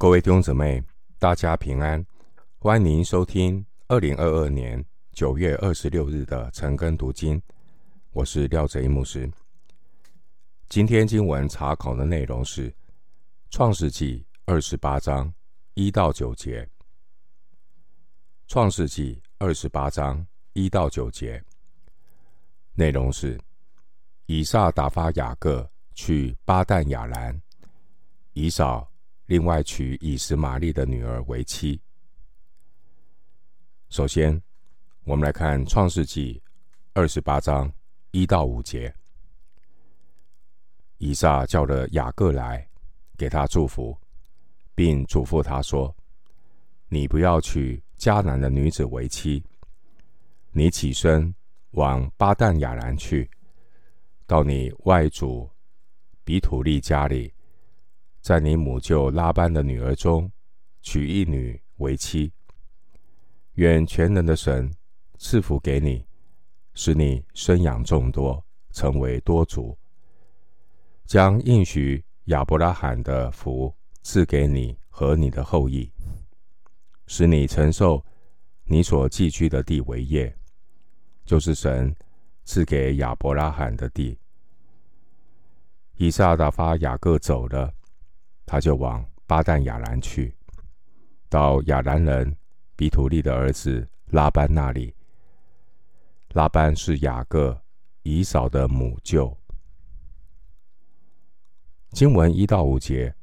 各位弟兄姊妹，大家平安，欢迎收听二零二二年九月二十六日的晨更读经。我是廖哲一牧师。今天经文查考的内容是《创世纪》二十八章一到九节，《创世纪》二十八章一到九节内容是以撒打发雅各去巴旦亚兰，以扫。另外娶以实玛利的女儿为妻。首先，我们来看《创世纪》二十八章一到五节。以撒叫了雅各来，给他祝福，并嘱咐他说：“你不要娶迦南的女子为妻。你起身往巴旦亚兰去，到你外祖比土利家里。”在你母舅拉班的女儿中，娶一女为妻。愿全能的神赐福给你，使你生养众多，成为多族。将应许亚伯拉罕的福赐给你和你的后裔，使你承受你所寄居的地为业，就是神赐给亚伯拉罕的地。以撒打发雅各走了。他就往巴旦亚兰去，到亚兰人比土利的儿子拉班那里。拉班是雅各、以扫的母舅。经文一到五节，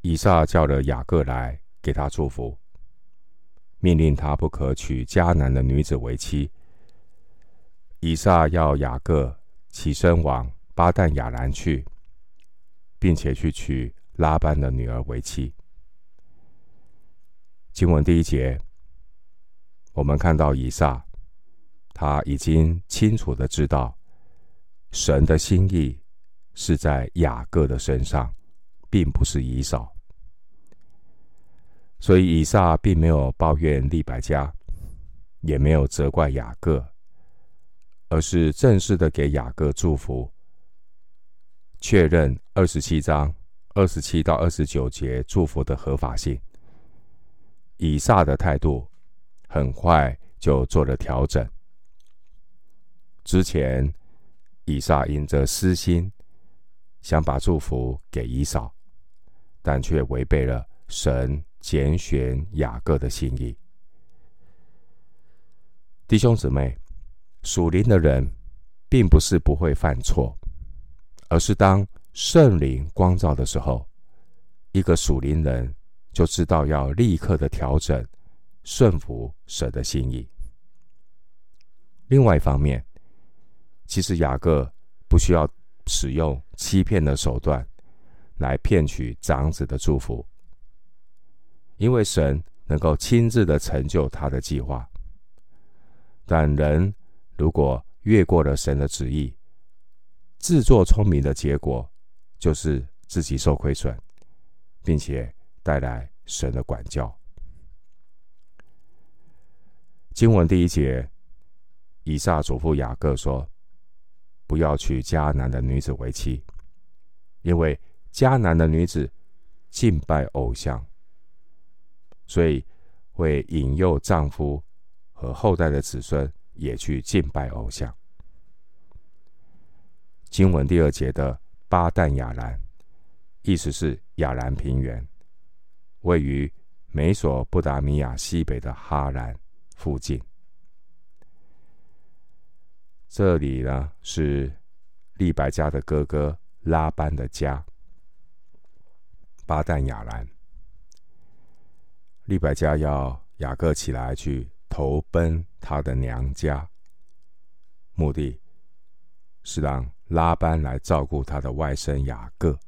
以撒叫了雅各来，给他祝福，命令他不可娶迦南的女子为妻。以撒要雅各起身往巴旦亚兰去，并且去娶。拉班的女儿为妻。经文第一节，我们看到以撒，他已经清楚的知道，神的心意是在雅各的身上，并不是以扫。所以以撒并没有抱怨利百加，也没有责怪雅各，而是正式的给雅各祝福，确认二十七章。二十七到二十九节祝福的合法性，以撒的态度很快就做了调整。之前以撒因着私心，想把祝福给以扫，但却违背了神拣选雅各的心意。弟兄姊妹，属灵的人并不是不会犯错，而是当。圣灵光照的时候，一个属灵人就知道要立刻的调整，顺服神的心意。另外一方面，其实雅各不需要使用欺骗的手段来骗取长子的祝福，因为神能够亲自的成就他的计划。但人如果越过了神的旨意，自作聪明的结果。就是自己受亏损，并且带来神的管教。经文第一节，以撒嘱咐雅各说：“不要娶迦南的女子为妻，因为迦南的女子敬拜偶像，所以会引诱丈夫和后代的子孙也去敬拜偶像。”经文第二节的。巴旦亚兰，意思是亚兰平原，位于美索不达米亚西北的哈兰附近。这里呢是利百加的哥哥拉班的家。巴旦亚兰，利百加要雅各起来去投奔他的娘家，目的是让。拉班来照顾他的外甥雅各。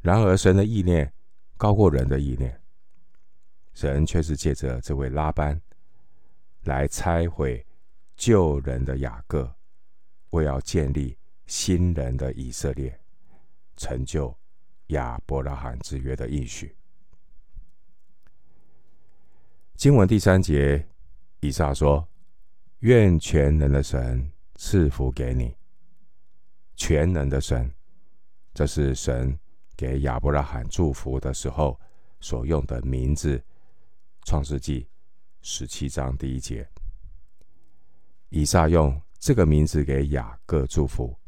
然而，神的意念高过人的意念，神却是借着这位拉班来拆毁旧人的雅各，为要建立新人的以色列，成就亚伯拉罕之约的应许。经文第三节，以撒说：“愿全能的神。”赐福给你，全能的神，这是神给亚伯拉罕祝福的时候所用的名字，《创世纪》十七章第一节。以撒用这个名字给雅各祝福，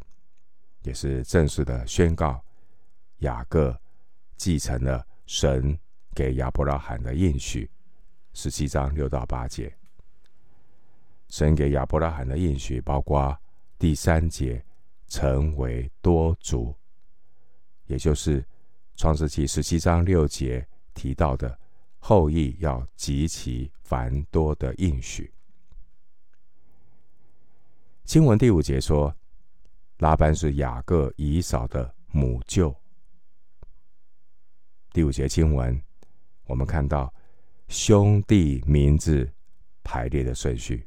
也是正式的宣告，雅各继承了神给亚伯拉罕的应许。十七章六到八节，神给亚伯拉罕的应许包括第三节成为多族，也就是创世纪十七章六节提到的后裔要极其繁多的应许。经文第五节说，拉班是雅各、以扫的母舅。第五节经文，我们看到。兄弟名字排列的顺序，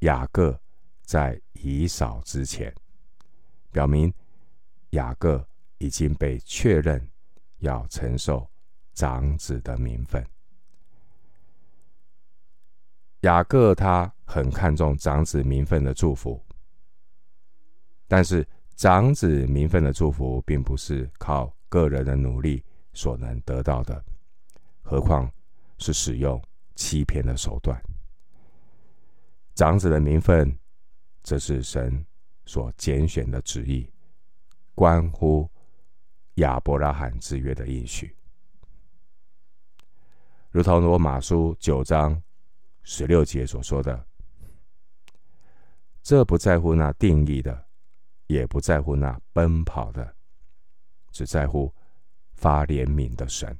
雅各在以扫之前，表明雅各已经被确认要承受长子的名分。雅各他很看重长子名分的祝福，但是长子名分的祝福并不是靠个人的努力所能得到的，何况。是使用欺骗的手段。长子的名分，这是神所拣选的旨意，关乎亚伯拉罕之约的应许。如同罗马书九章十六节所说的，这不在乎那定义的，也不在乎那奔跑的，只在乎发怜悯的神。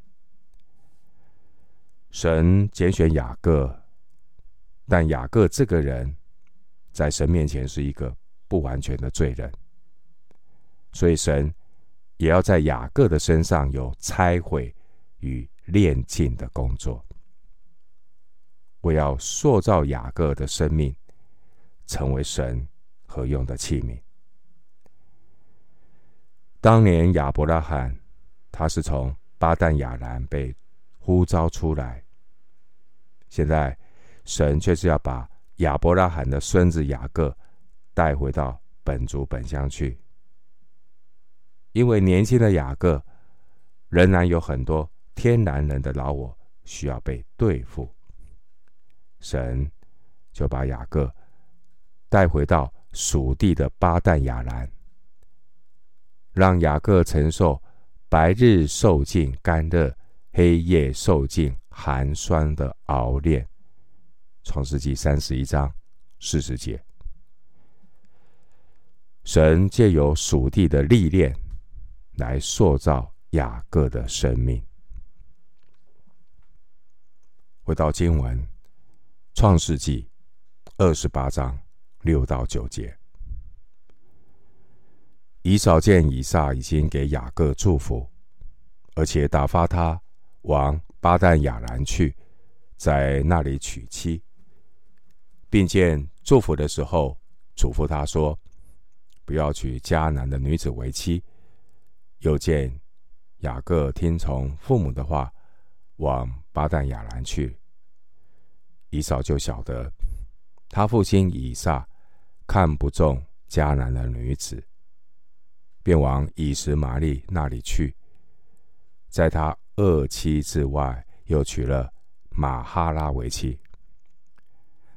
神拣选雅各，但雅各这个人，在神面前是一个不完全的罪人，所以神也要在雅各的身上有拆毁与炼净的工作。我要塑造雅各的生命，成为神合用的器皿。当年亚伯拉罕，他是从巴旦亚兰被呼召出来。现在，神却是要把亚伯拉罕的孙子雅各带回到本族本乡去，因为年轻的雅各仍然有很多天然人的老我需要被对付。神就把雅各带回到属地的巴旦亚兰，让雅各承受白日受尽干热，黑夜受尽寒酸的熬炼，创世纪三十一章四十节，神借由属地的历练来塑造雅各的生命。回到经文，创世纪二十八章六到九节，以扫见以撒已经给雅各祝福，而且打发他往。巴旦亚兰去，在那里娶妻，并见祝福的时候，嘱咐他说：“不要娶迦南的女子为妻。”又见雅各听从父母的话，往巴旦亚兰去。以扫就晓得他父亲以撒看不中迦南的女子，便往以实玛利那里去，在他。二妻之外，又娶了玛哈拉为妻。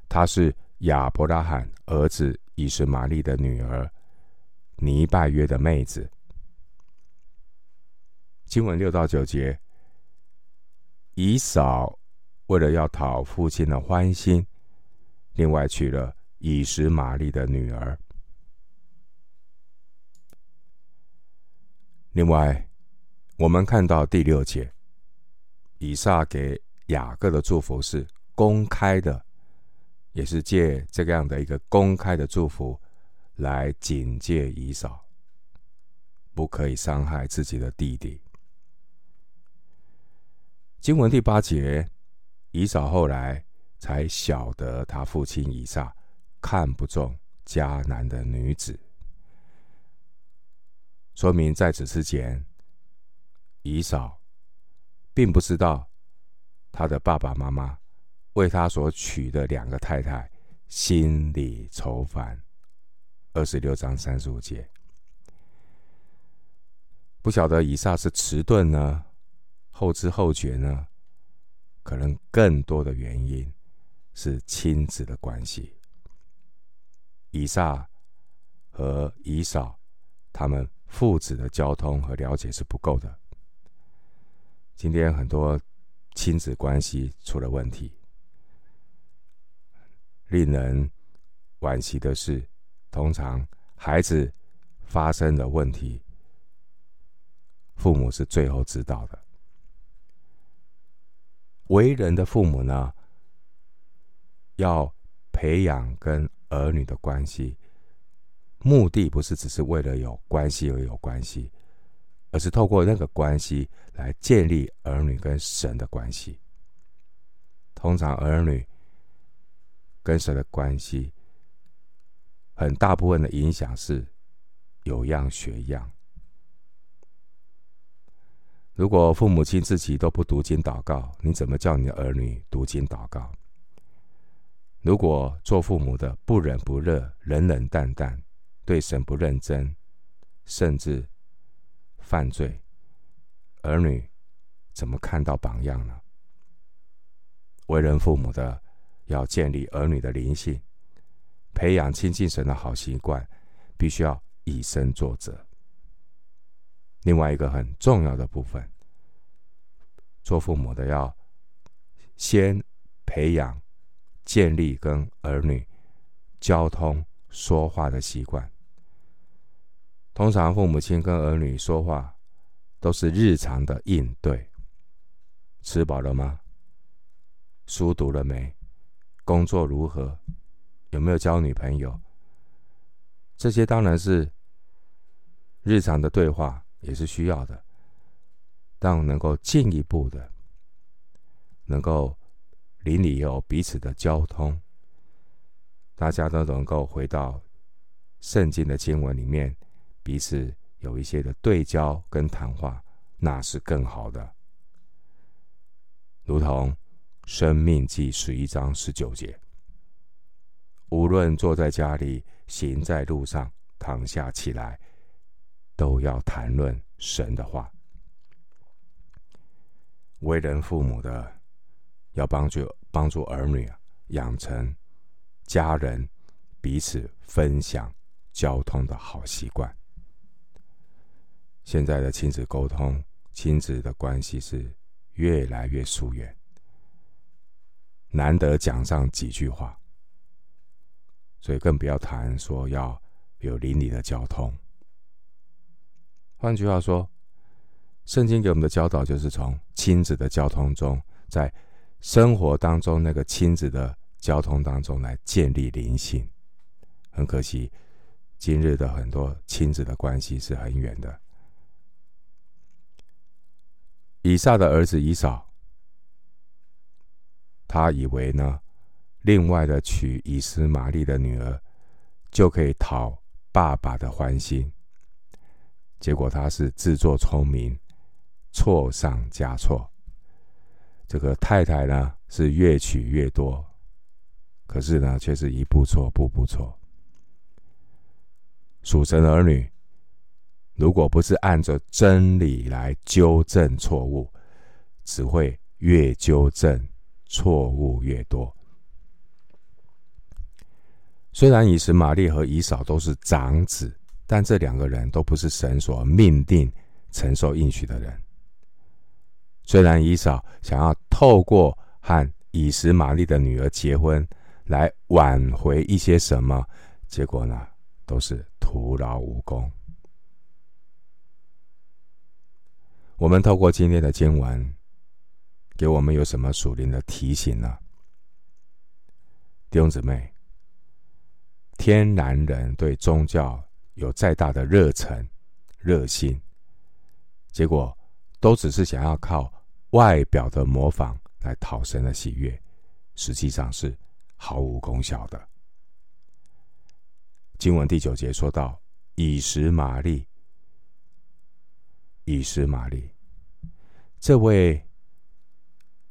她是亚伯拉罕儿子以实玛利的女儿，尼拜约的妹子。经文六到九节，以扫为了要讨父亲的欢心，另外娶了以实玛利的女儿。另外。我们看到第六节，以撒给雅各的祝福是公开的，也是借这样的一个公开的祝福来警戒以扫，不可以伤害自己的弟弟。经文第八节，以扫后来才晓得他父亲以撒看不中迦南的女子，说明在此之前。以扫并不知道他的爸爸妈妈为他所娶的两个太太心里愁烦。二十六章三十五节，不晓得以撒是迟钝呢，后知后觉呢？可能更多的原因是亲子的关系。以撒和以扫他们父子的交通和了解是不够的。今天很多亲子关系出了问题，令人惋惜的是，通常孩子发生的问题，父母是最后知道的。为人的父母呢，要培养跟儿女的关系，目的不是只是为了有关系而有关系，而是透过那个关系来建立儿女跟神的关系。通常儿女跟神的关系，很大部分的影响是有样学样。如果父母亲自己都不读经祷告，你怎么叫你的儿女读经祷告？如果做父母的不冷不热、冷冷淡淡，对神不认真，甚至犯罪，儿女怎么看到榜样呢？为人父母的要建立儿女的灵性，培养亲近神的好习惯，必须要以身作则。另外一个很重要的部分，做父母的要先培养、建立跟儿女交通说话的习惯。通常父母亲跟儿女说话都是日常的应对：吃饱了吗？书读了没？工作如何？有没有交女朋友？这些当然是日常的对话。也是需要的，但能够进一步的，能够邻里有彼此的交通，大家都能够回到圣经的经文里面，彼此有一些的对焦跟谈话，那是更好的。如同生命记十一章十九节，无论坐在家里，行在路上，躺下起来。都要谈论神的话。为人父母的要帮助帮助儿女啊，养成家人彼此分享交通的好习惯。现在的亲子沟通、亲子的关系是越来越疏远，难得讲上几句话，所以更不要谈说要有邻里的交通。换句话说，圣经给我们的教导就是从亲子的交通中，在生活当中那个亲子的交通当中来建立灵性。很可惜，今日的很多亲子的关系是很远的。以撒的儿子以扫，他以为呢，另外的娶以斯玛利的女儿，就可以讨爸爸的欢心。结果他是自作聪明，错上加错。这个太太呢是越娶越多，可是呢却是一步错步步错。属神儿女，如果不是按着真理来纠正错误，只会越纠正错误越多。虽然以实玛利和以扫都是长子。但这两个人都不是神所命定承受应许的人。虽然以扫想要透过和以实玛利的女儿结婚来挽回一些什么，结果呢，都是徒劳无功。我们透过今天的经文，给我们有什么属灵的提醒呢？弟兄姊妹，天然人对宗教。有再大的热忱、热心，结果都只是想要靠外表的模仿来讨神的喜悦，实际上是毫无功效的。经文第九节说到以实玛利，以实玛利，这位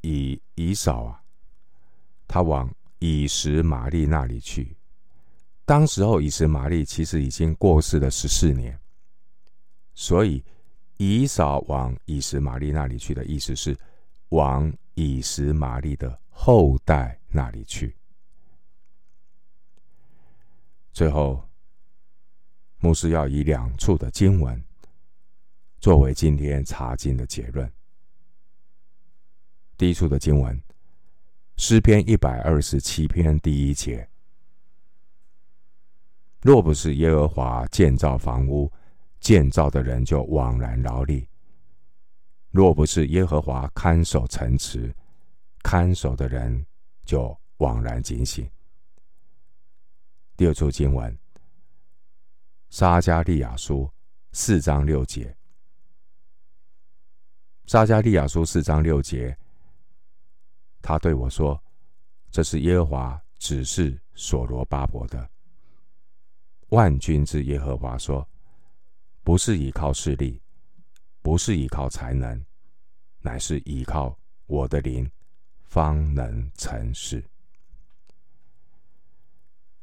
以以扫啊，他往以实玛利那里去。当时候，以实玛利其实已经过世了十四年，所以以扫往以实玛利那里去的意思是往以实玛利的后代那里去。最后，牧师要以两处的经文作为今天查经的结论。第一处的经文，诗篇一百二十七篇第一节：若不是耶和华建造房屋，建造的人就枉然劳力；若不是耶和华看守城池，看守的人就枉然警醒。第二处经文，撒迦利亚书四章六节，撒迦利亚书四章六节。他对我说：“这是耶和华指示所罗巴伯的。万军之耶和华说，不是依靠势力，不是依靠才能，乃是依靠我的灵，方能成事。”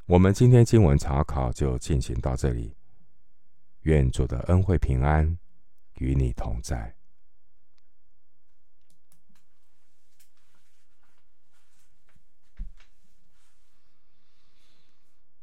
我们今天经文查考就进行到这里。愿主的恩惠平安与你同在。